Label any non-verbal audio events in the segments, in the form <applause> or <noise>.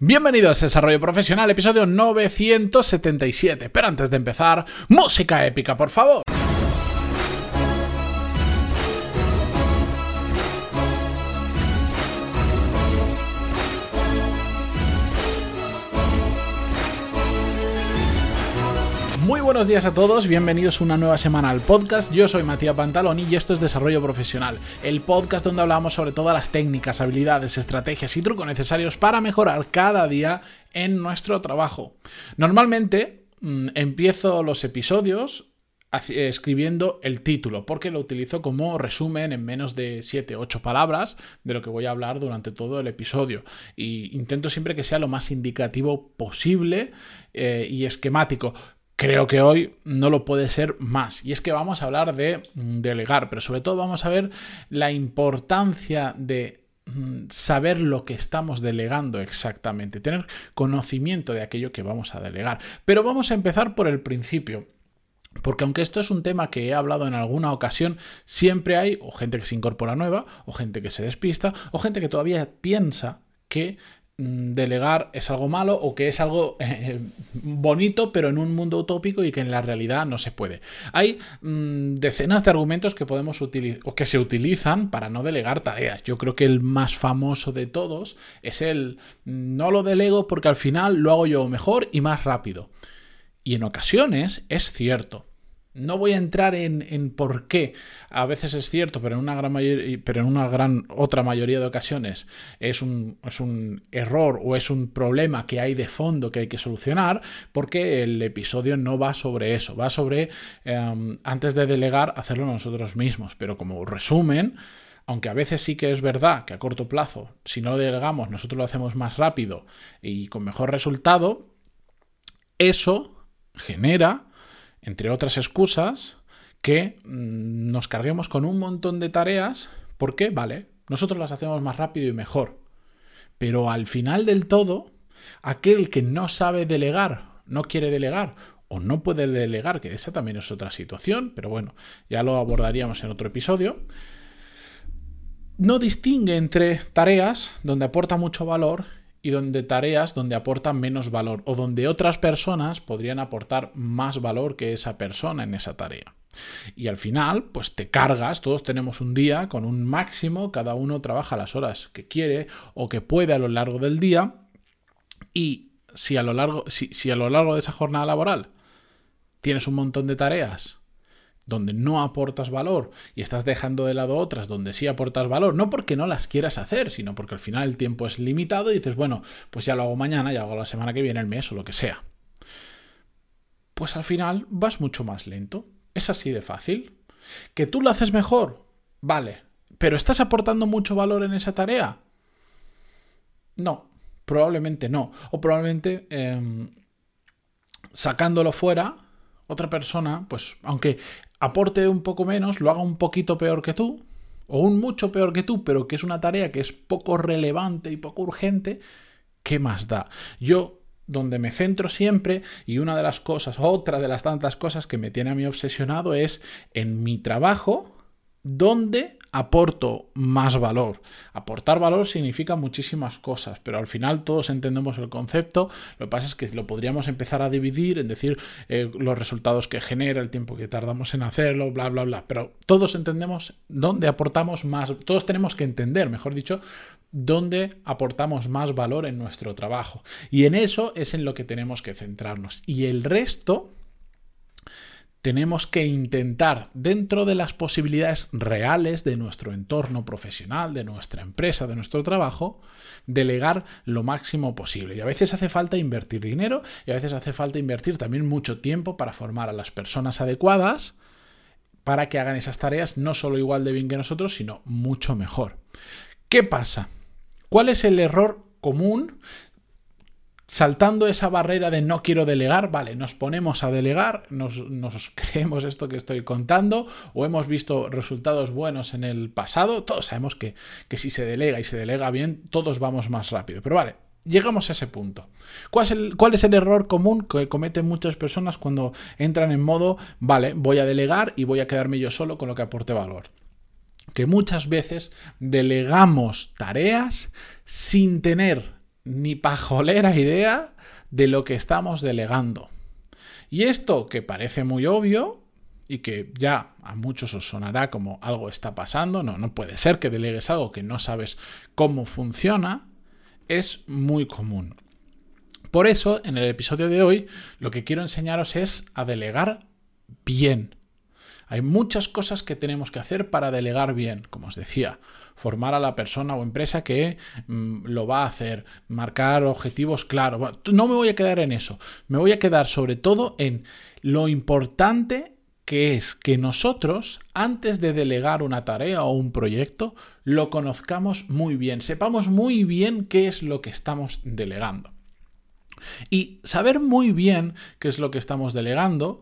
Bienvenidos a Desarrollo Profesional, episodio 977. Pero antes de empezar, música épica, por favor. Buenos días a todos, bienvenidos una nueva semana al podcast. Yo soy Matías Pantaloni y esto es Desarrollo Profesional, el podcast donde hablamos sobre todas las técnicas, habilidades, estrategias y trucos necesarios para mejorar cada día en nuestro trabajo. Normalmente mmm, empiezo los episodios escribiendo el título, porque lo utilizo como resumen en menos de 7-8 palabras de lo que voy a hablar durante todo el episodio. Y intento siempre que sea lo más indicativo posible eh, y esquemático creo que hoy no lo puede ser más. Y es que vamos a hablar de mm, delegar, pero sobre todo vamos a ver la importancia de mm, saber lo que estamos delegando exactamente, tener conocimiento de aquello que vamos a delegar. Pero vamos a empezar por el principio. Porque aunque esto es un tema que he hablado en alguna ocasión, siempre hay o gente que se incorpora nueva, o gente que se despista, o gente que todavía piensa que delegar es algo malo o que es algo <laughs> eh, bonito pero en un mundo utópico y que en la realidad no se puede. Hay mmm, decenas de argumentos que podemos utilizar o que se utilizan para no delegar tareas. Yo creo que el más famoso de todos es el no lo delego porque al final lo hago yo mejor y más rápido. Y en ocasiones es cierto. No voy a entrar en, por qué. A veces es cierto, pero en una gran mayoría, pero en una gran otra mayoría de ocasiones es un, es un, error o es un problema que hay de fondo que hay que solucionar, porque el episodio no va sobre eso. Va sobre eh, antes de delegar hacerlo nosotros mismos. Pero como resumen, aunque a veces sí que es verdad que a corto plazo, si no lo delegamos, nosotros lo hacemos más rápido y con mejor resultado, eso genera entre otras excusas, que mm, nos carguemos con un montón de tareas porque, vale, nosotros las hacemos más rápido y mejor. Pero al final del todo, aquel que no sabe delegar, no quiere delegar o no puede delegar, que esa también es otra situación, pero bueno, ya lo abordaríamos en otro episodio, no distingue entre tareas donde aporta mucho valor y donde tareas donde aportan menos valor o donde otras personas podrían aportar más valor que esa persona en esa tarea. Y al final, pues te cargas, todos tenemos un día con un máximo, cada uno trabaja las horas que quiere o que puede a lo largo del día y si a lo largo, si, si a lo largo de esa jornada laboral tienes un montón de tareas donde no aportas valor y estás dejando de lado otras donde sí aportas valor, no porque no las quieras hacer, sino porque al final el tiempo es limitado y dices, bueno, pues ya lo hago mañana, ya hago la semana que viene, el mes o lo que sea. Pues al final vas mucho más lento. Es así de fácil. ¿Que tú lo haces mejor? Vale. ¿Pero estás aportando mucho valor en esa tarea? No, probablemente no. O probablemente eh, sacándolo fuera, otra persona, pues aunque aporte un poco menos, lo haga un poquito peor que tú, o un mucho peor que tú, pero que es una tarea que es poco relevante y poco urgente, ¿qué más da? Yo, donde me centro siempre, y una de las cosas, otra de las tantas cosas que me tiene a mí obsesionado es en mi trabajo, donde aporto más valor. Aportar valor significa muchísimas cosas, pero al final todos entendemos el concepto. Lo que pasa es que lo podríamos empezar a dividir en decir eh, los resultados que genera, el tiempo que tardamos en hacerlo, bla, bla, bla. Pero todos entendemos dónde aportamos más, todos tenemos que entender, mejor dicho, dónde aportamos más valor en nuestro trabajo. Y en eso es en lo que tenemos que centrarnos. Y el resto tenemos que intentar, dentro de las posibilidades reales de nuestro entorno profesional, de nuestra empresa, de nuestro trabajo, delegar lo máximo posible. Y a veces hace falta invertir dinero y a veces hace falta invertir también mucho tiempo para formar a las personas adecuadas para que hagan esas tareas no solo igual de bien que nosotros, sino mucho mejor. ¿Qué pasa? ¿Cuál es el error común saltando esa barrera de no quiero delegar, vale, nos ponemos a delegar, nos, <laughs> creemos esto que estoy contando o hemos visto resultados buenos en el pasado, todos sabemos que, que si se delega y se delega bien, todos vamos más rápido. Pero vale, llegamos a ese punto. ¿Cuál es, el, ¿Cuál es, el, error común que cometen muchas personas cuando entran en modo, vale, voy a delegar y voy a quedarme yo solo con lo que aporte valor? Que muchas veces delegamos tareas sin tener ni pajolera idea de lo que estamos delegando. Y esto que parece muy obvio y que ya a muchos os sonará como algo está pasando, no, no puede ser que delegues algo que no sabes cómo funciona, es muy común. Por eso, en el episodio de hoy, lo que quiero enseñaros es a delegar bien. Hay muchas cosas que tenemos que hacer para delegar bien, como os decía, formar a la persona o empresa que mm, lo va a hacer, marcar objetivos claros. no me voy a quedar en eso, me voy a quedar sobre todo en lo importante que es que nosotros, antes de delegar una tarea o un proyecto, lo conozcamos muy bien, sepamos muy bien qué es lo que estamos delegando. Y saber muy bien qué es lo que estamos delegando,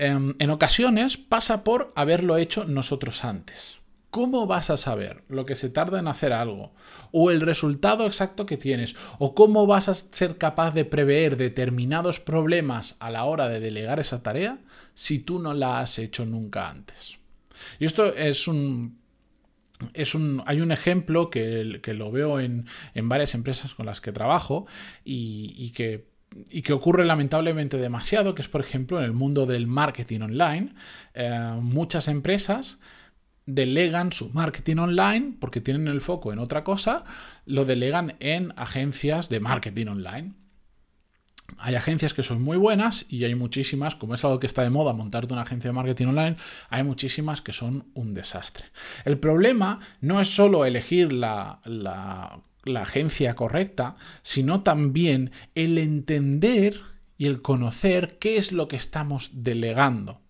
em, en ocasiones pasa por haberlo hecho nosotros antes. ¿Cómo vas a saber lo que se tarda en hacer algo? ¿O el resultado exacto que tienes? ¿O cómo vas a ser capaz de prever determinados problemas a la hora de delegar esa tarea si tú no la has hecho nunca antes? Y esto es un... Es un, hay un ejemplo que, lo veo en, varias empresas con las que trabajo y, que y que ocurre lamentablemente demasiado, que es por ejemplo en el mundo del marketing online. Eh, muchas empresas delegan su marketing online, porque tienen el foco en otra cosa, lo delegan en agencias de marketing online. Hay agencias que son muy buenas y hay muchísimas, como es algo que está de moda, montarte una agencia de marketing online, hay muchísimas que son un desastre. El problema no es solo elegir la, la, la agencia correcta, sino también el entender y el conocer qué es lo que estamos delegando.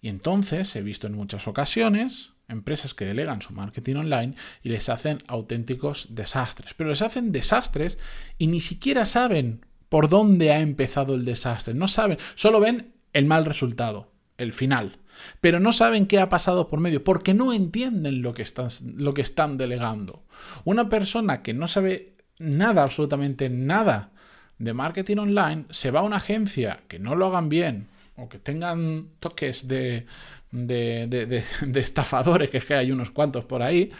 Y entonces he visto en muchas ocasiones empresas que delegan su marketing online y les hacen auténticos desastres. Pero les hacen desastres y ni siquiera saben por dónde ha empezado el desastre. No saben, solo ven el mal resultado, el final. Pero no saben qué ha pasado por medio, porque no entienden lo que están, lo que están delegando. Una persona que no sabe nada, absolutamente nada de marketing online, se va a una agencia que no lo hagan bien o que tengan toques de, de, estafadores, que es que hay unos cuantos por ahí,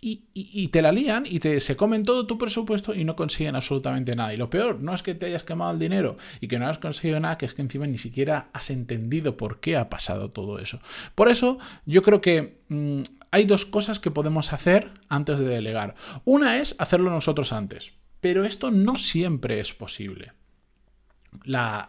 y, te la lían y te, se comen todo tu presupuesto y no consiguen absolutamente nada. Y lo peor no es que te hayas quemado el dinero y que no has conseguido nada, que es que encima ni siquiera has entendido por qué ha pasado todo eso. Por eso yo creo que mm, hay dos cosas que podemos hacer antes de delegar. Una es hacerlo nosotros antes, pero esto no siempre es posible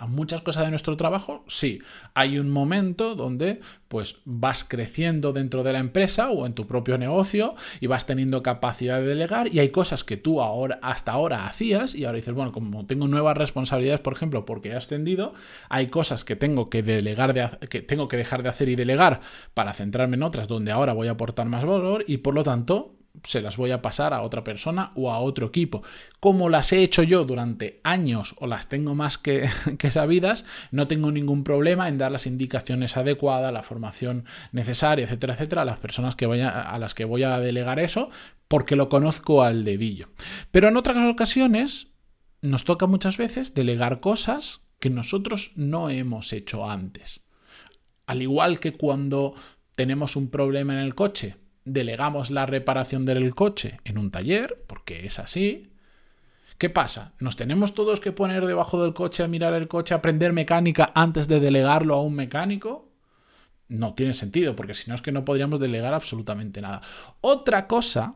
muchas cosas de nuestro trabajo, sí. Hay un momento donde pues vas creciendo dentro de la empresa o en tu propio negocio y vas teniendo capacidad de delegar y hay cosas que tú ahora, hasta ahora hacías y ahora dices, bueno, como tengo nuevas responsabilidades, por ejemplo, porque he ascendido, hay cosas que tengo que delegar de, que tengo que dejar de hacer y delegar para centrarme en otras donde ahora voy a aportar más valor y por lo tanto se las voy a pasar a otra persona o a otro equipo. Como las he hecho yo durante años o las tengo más <laughs> que, sabidas, no tengo ningún problema en dar las indicaciones adecuadas, la formación necesaria, etcétera, etcétera, a las personas que vaya, a las que voy a delegar eso, porque lo conozco al dedillo. Pero en otras ocasiones nos toca muchas veces delegar cosas que nosotros no hemos hecho antes. Al igual que cuando tenemos un problema en el coche, delegamos la reparación del coche en un taller, porque es así. ¿Qué pasa? ¿Nos tenemos todos que poner debajo del coche a mirar el coche, a aprender mecánica antes de delegarlo a un mecánico? No tiene sentido, porque si no es que no podríamos delegar absolutamente nada. Otra cosa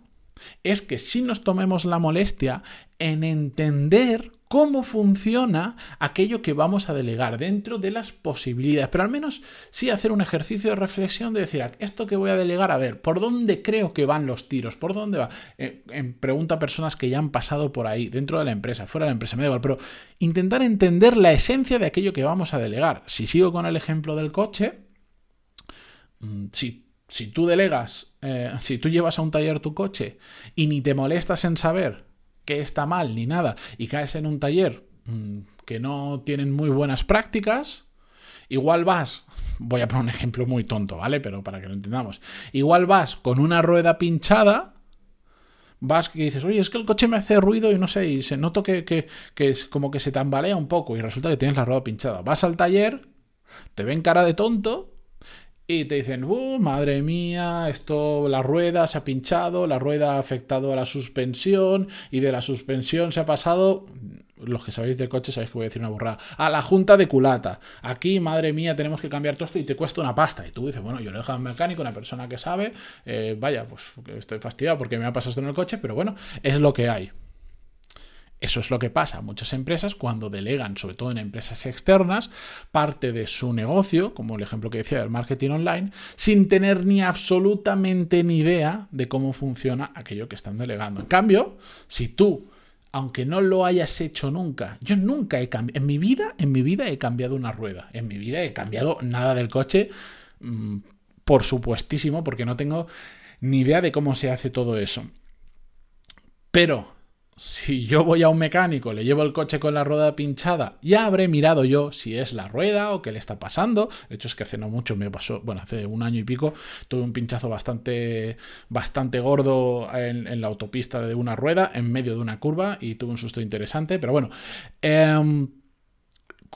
es que si nos tomemos la molestia en entender cómo funciona aquello que vamos a delegar dentro de las posibilidades. Pero al menos sí hacer un ejercicio de reflexión de decir, esto que voy a delegar, a ver, ¿por dónde creo que van los tiros? ¿Por dónde va? Eh, pregunta a personas que ya han pasado por ahí, dentro de la empresa, fuera de la empresa, me da igual, pero intentar entender la esencia de aquello que vamos a delegar. Si sigo con el ejemplo del coche, mm, si si tú delegas, eh, si tú llevas a un taller tu coche y ni te molestas en saber que está mal ni nada y caes en un taller mm, que no tienen muy buenas prácticas, igual vas, <laughs> voy a poner un ejemplo muy tonto, ¿vale? Pero para que lo entendamos, igual vas con una rueda pinchada, vas que dices, oye, es que el coche me hace ruido y no sé, y se noto que, que, que es como que se tambalea un poco y resulta que tienes la rueda pinchada. Vas al taller, te ven cara de tonto y te dicen, uh, madre mía, esto, la rueda se ha pinchado, la rueda ha afectado a la suspensión y de la suspensión se ha pasado, los que sabéis de coche sabéis que voy a decir una burrada, a la junta de culata. Aquí, madre mía, tenemos que cambiar todo esto y te cuesta una pasta. Y tú dices, bueno, yo lo dejo al mecánico, una persona que sabe, eh, vaya, pues estoy fastidiado porque me ha pasado esto en el coche, pero bueno, es lo que hay. Eso es lo que pasa muchas empresas cuando delegan, sobre todo en empresas externas, parte de su negocio, como el ejemplo que decía del marketing online, sin tener ni absolutamente ni idea de cómo funciona aquello que están delegando. En cambio, si tú, aunque no lo hayas hecho nunca, yo nunca he cambiado, en mi vida, en mi vida he cambiado una rueda, en mi vida he cambiado nada del coche, mm, por supuestísimo, porque no tengo ni idea de cómo se hace todo eso. Pero si yo voy a un mecánico, le llevo el coche con la rueda pinchada, ya habré mirado yo si es la rueda o qué le está pasando. De hecho, es que hace no mucho me pasó, bueno, hace un año y pico, tuve un pinchazo bastante, bastante gordo en, la autopista de una rueda, en medio de una curva, y tuve un susto interesante. Pero bueno, em,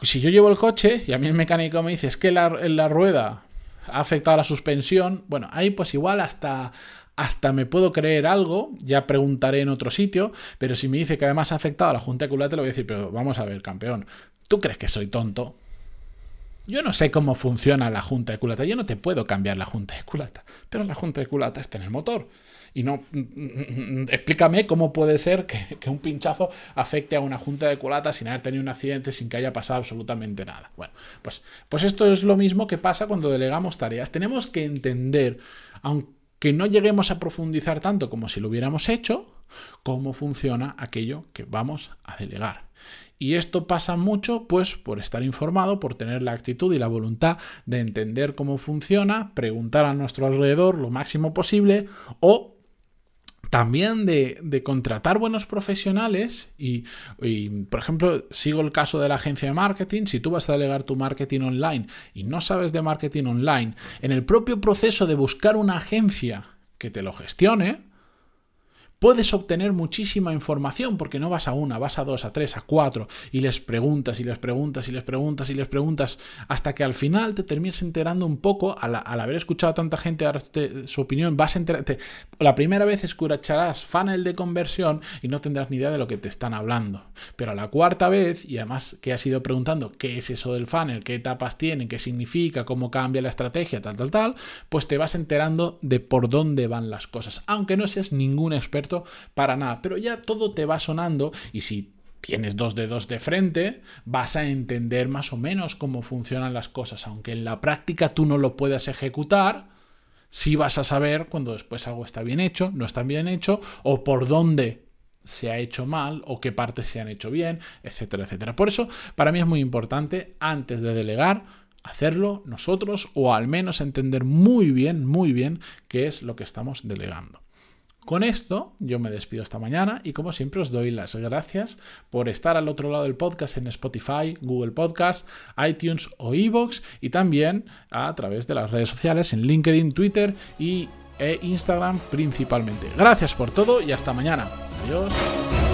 si yo llevo el coche y a mí el mecánico me dice es que la, la rueda ha afectado a la suspensión, bueno, ahí pues igual hasta hasta me puedo creer algo, ya preguntaré en otro sitio, pero si me dice que además ha afectado a la junta de culata, le voy a decir, pero vamos a ver, campeón, ¿tú crees que soy tonto? Yo no sé cómo funciona la junta de culata, yo no te puedo cambiar la junta de culata, pero la junta de culata está en el motor. Y no, explícame cómo puede ser que, que, un pinchazo afecte a una junta de culata sin haber tenido un accidente, sin que haya pasado absolutamente nada. Bueno, pues, pues esto es lo mismo que pasa cuando delegamos tareas. Tenemos que entender, aunque que no lleguemos a profundizar tanto como si lo hubiéramos hecho, cómo funciona aquello que vamos a delegar. Y esto pasa mucho pues por estar informado, por tener la actitud y la voluntad de entender cómo funciona, preguntar a nuestro alrededor lo máximo posible o también de, contratar buenos profesionales y, por ejemplo, sigo el caso de la agencia de marketing, si tú vas a delegar tu marketing online y no sabes de marketing online, en el propio proceso de buscar una agencia que te lo gestione, puedes obtener muchísima información porque no vas a una, vas a dos, a tres, a cuatro y les preguntas y les preguntas y les preguntas y les preguntas hasta que al final te termines enterando un poco, al, haber escuchado a tanta gente su opinión, vas a enterarte. La primera vez escuracharás funnel de conversión y no tendrás ni idea de lo que te están hablando. Pero a la cuarta vez, y además que has ido preguntando qué es eso del funnel, qué etapas tiene, qué significa, cómo cambia la estrategia, tal, tal, tal, pues te vas enterando de por dónde van las cosas, aunque no seas ningún experto para nada, pero ya todo te va sonando y si tienes dos dedos de frente, vas a entender más o menos cómo funcionan las cosas, aunque en la práctica tú no lo puedas ejecutar, sí vas a saber cuando después algo está bien hecho, no está bien hecho, o por dónde se ha hecho mal o qué partes se han hecho bien, etcétera, etcétera. Por eso, para mí es muy importante, antes de delegar, hacerlo nosotros o al menos entender muy bien, muy bien qué es lo que estamos delegando. Con esto yo me despido esta mañana y como siempre os doy las gracias por estar al otro lado del podcast en Spotify, Google Podcast, iTunes o Evox y también a través de las redes sociales en LinkedIn, Twitter y e Instagram principalmente. Gracias por todo y hasta mañana. Adiós.